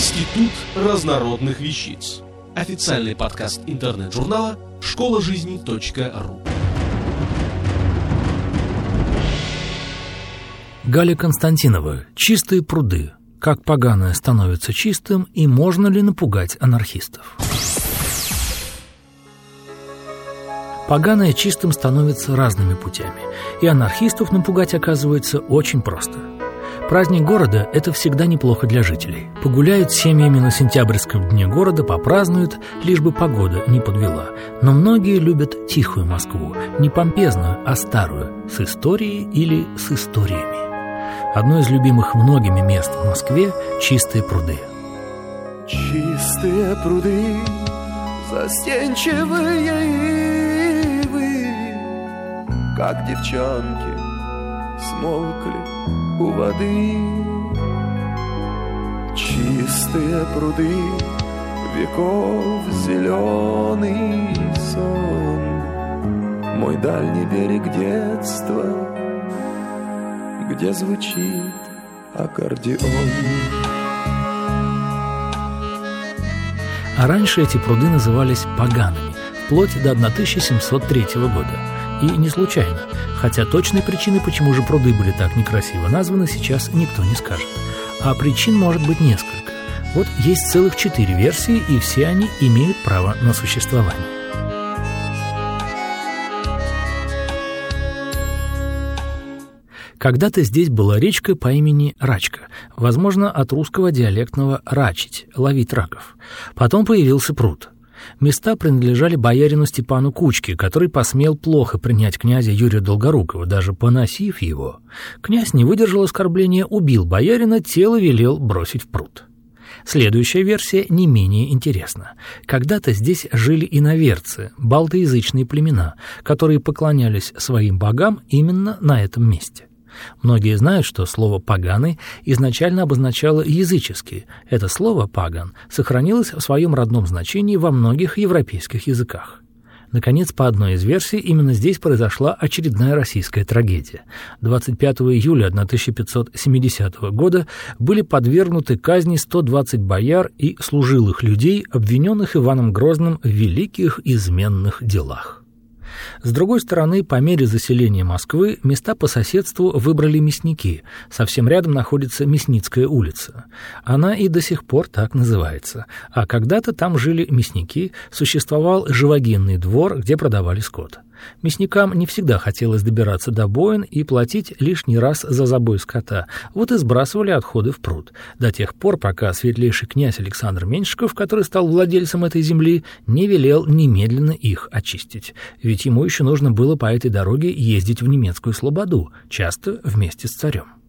Институт разнородных вещиц. Официальный подкаст интернет-журнала школа жизни .ру. Галя Константинова. Чистые пруды. Как поганое становится чистым и можно ли напугать анархистов? Поганое чистым становится разными путями, и анархистов напугать оказывается очень просто. Праздник города – это всегда неплохо для жителей. Погуляют семьями на сентябрьском дне города, попразднуют, лишь бы погода не подвела. Но многие любят тихую Москву, не помпезную, а старую, с историей или с историями. Одно из любимых многими мест в Москве – чистые пруды. Чистые пруды, застенчивые как девчонки смолкли у воды. Чистые пруды, веков зеленый сон, Мой дальний берег детства, где звучит аккордеон. А раньше эти пруды назывались погаными, вплоть до 1703 года – и не случайно. Хотя точной причины, почему же пруды были так некрасиво названы, сейчас никто не скажет. А причин может быть несколько. Вот есть целых четыре версии, и все они имеют право на существование. Когда-то здесь была речка по имени Рачка, возможно, от русского диалектного «рачить» — ловить раков. Потом появился пруд — Места принадлежали боярину Степану Кучке, который посмел плохо принять князя Юрия Долгорукова, даже поносив его. Князь не выдержал оскорбления, убил боярина, тело велел бросить в пруд. Следующая версия не менее интересна. Когда-то здесь жили иноверцы, балтоязычные племена, которые поклонялись своим богам именно на этом месте. Многие знают, что слово «поганый» изначально обозначало языческий. Это слово «паган» сохранилось в своем родном значении во многих европейских языках. Наконец, по одной из версий, именно здесь произошла очередная российская трагедия. 25 июля 1570 года были подвергнуты казни 120 бояр и служилых людей, обвиненных Иваном Грозным в великих изменных делах. С другой стороны, по мере заселения Москвы места по соседству выбрали мясники. Совсем рядом находится Мясницкая улица. Она и до сих пор так называется. А когда-то там жили мясники, существовал живогенный двор, где продавали скот. Мясникам не всегда хотелось добираться до боин и платить лишний раз за забой скота, вот и сбрасывали отходы в пруд, до тех пор, пока светлейший князь Александр Меньшиков, который стал владельцем этой земли, не велел немедленно их очистить, ведь ему еще нужно было по этой дороге ездить в немецкую Слободу, часто вместе с царем.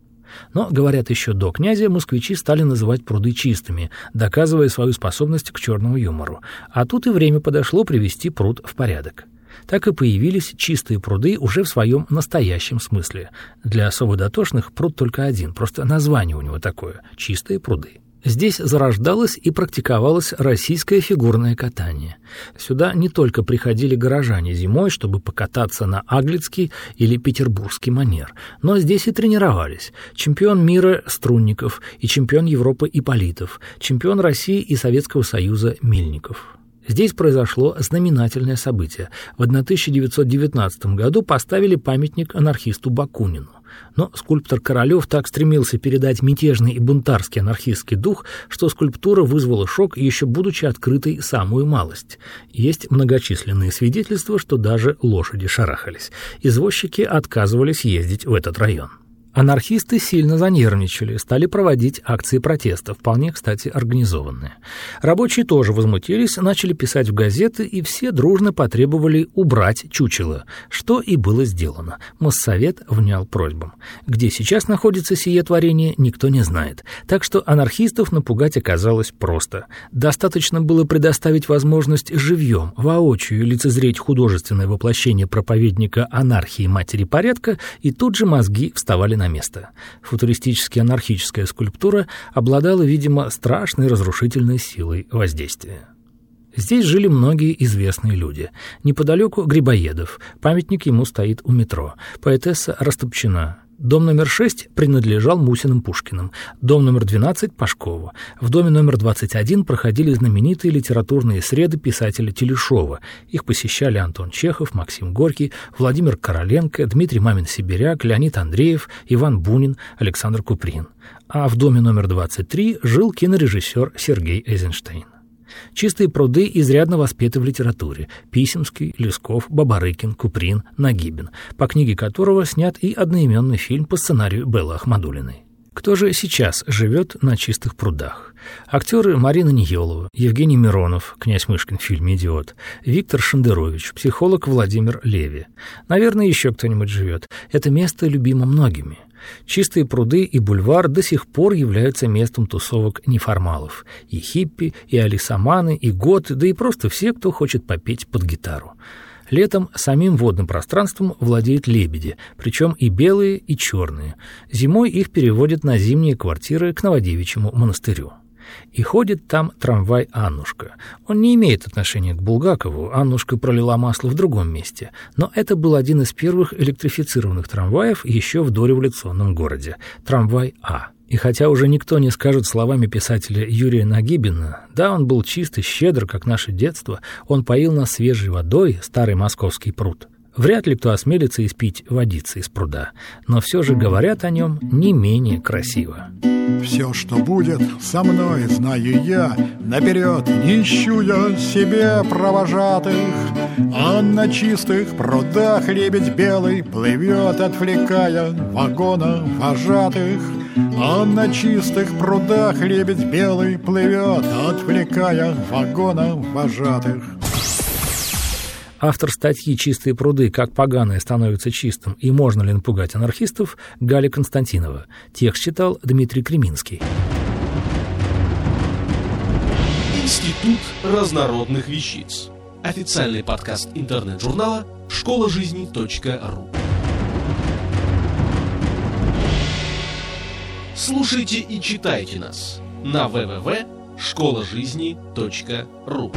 Но, говорят, еще до князя москвичи стали называть пруды чистыми, доказывая свою способность к черному юмору. А тут и время подошло привести пруд в порядок так и появились чистые пруды уже в своем настоящем смысле. Для особо дотошных пруд только один, просто название у него такое — «чистые пруды». Здесь зарождалось и практиковалось российское фигурное катание. Сюда не только приходили горожане зимой, чтобы покататься на аглицкий или петербургский манер, но здесь и тренировались. Чемпион мира Струнников и чемпион Европы Иполитов, чемпион России и Советского Союза Мельников. Здесь произошло знаменательное событие. В 1919 году поставили памятник анархисту Бакунину. Но скульптор Королёв так стремился передать мятежный и бунтарский анархистский дух, что скульптура вызвала шок, еще будучи открытой самую малость. Есть многочисленные свидетельства, что даже лошади шарахались. Извозчики отказывались ездить в этот район. Анархисты сильно занервничали, стали проводить акции протеста, вполне, кстати, организованные. Рабочие тоже возмутились, начали писать в газеты, и все дружно потребовали убрать чучело, что и было сделано. Моссовет внял просьбам. Где сейчас находится сие творение, никто не знает. Так что анархистов напугать оказалось просто. Достаточно было предоставить возможность живьем, воочию лицезреть художественное воплощение проповедника анархии матери порядка, и тут же мозги вставали на место. Футуристически-анархическая скульптура обладала, видимо, страшной разрушительной силой воздействия. Здесь жили многие известные люди. Неподалеку Грибоедов, памятник ему стоит у метро, поэтесса Растопчина, Дом номер 6 принадлежал Мусиным Пушкиным, дом номер 12 – Пашкову. В доме номер 21 проходили знаменитые литературные среды писателя Телешова. Их посещали Антон Чехов, Максим Горький, Владимир Короленко, Дмитрий Мамин-Сибиряк, Леонид Андреев, Иван Бунин, Александр Куприн. А в доме номер 23 жил кинорежиссер Сергей Эйзенштейн. Чистые пруды изрядно воспеты в литературе. Писемский, Лесков, Бабарыкин, Куприн, Нагибин, по книге которого снят и одноименный фильм по сценарию Беллы Ахмадулиной. Кто же сейчас живет на чистых прудах? Актеры Марина Ниелова, Евгений Миронов, князь Мышкин в фильме «Идиот», Виктор Шендерович, психолог Владимир Леви. Наверное, еще кто-нибудь живет. Это место любимо многими. Чистые пруды и бульвар до сих пор являются местом тусовок неформалов. И хиппи, и алисаманы, и готы, да и просто все, кто хочет попеть под гитару. Летом самим водным пространством владеют лебеди, причем и белые, и черные. Зимой их переводят на зимние квартиры к Новодевичьему монастырю. И ходит там трамвай «Аннушка». Он не имеет отношения к Булгакову, Аннушка пролила масло в другом месте, но это был один из первых электрифицированных трамваев еще в дореволюционном городе – трамвай «А». И хотя уже никто не скажет словами писателя Юрия Нагибина, да, он был чист и щедр, как наше детство, он поил нас свежей водой, старый московский пруд. Вряд ли кто осмелится испить водицы из пруда, но все же говорят о нем не менее красиво. Все, что будет со мной, знаю я, наперед не ищу я себе провожатых, а на чистых прудах лебедь белый плывет, отвлекая вагона вожатых. А на чистых прудах лебедь белый плывет, отвлекая вагона вожатых. Автор статьи «Чистые пруды. Как поганое становится чистым и можно ли напугать анархистов» Галя Константинова. Текст читал Дмитрий Креминский. Институт разнородных вещиц. Официальный подкаст интернет-журнала школа жизни .ру. Слушайте и читайте нас на www.школажизни.ру.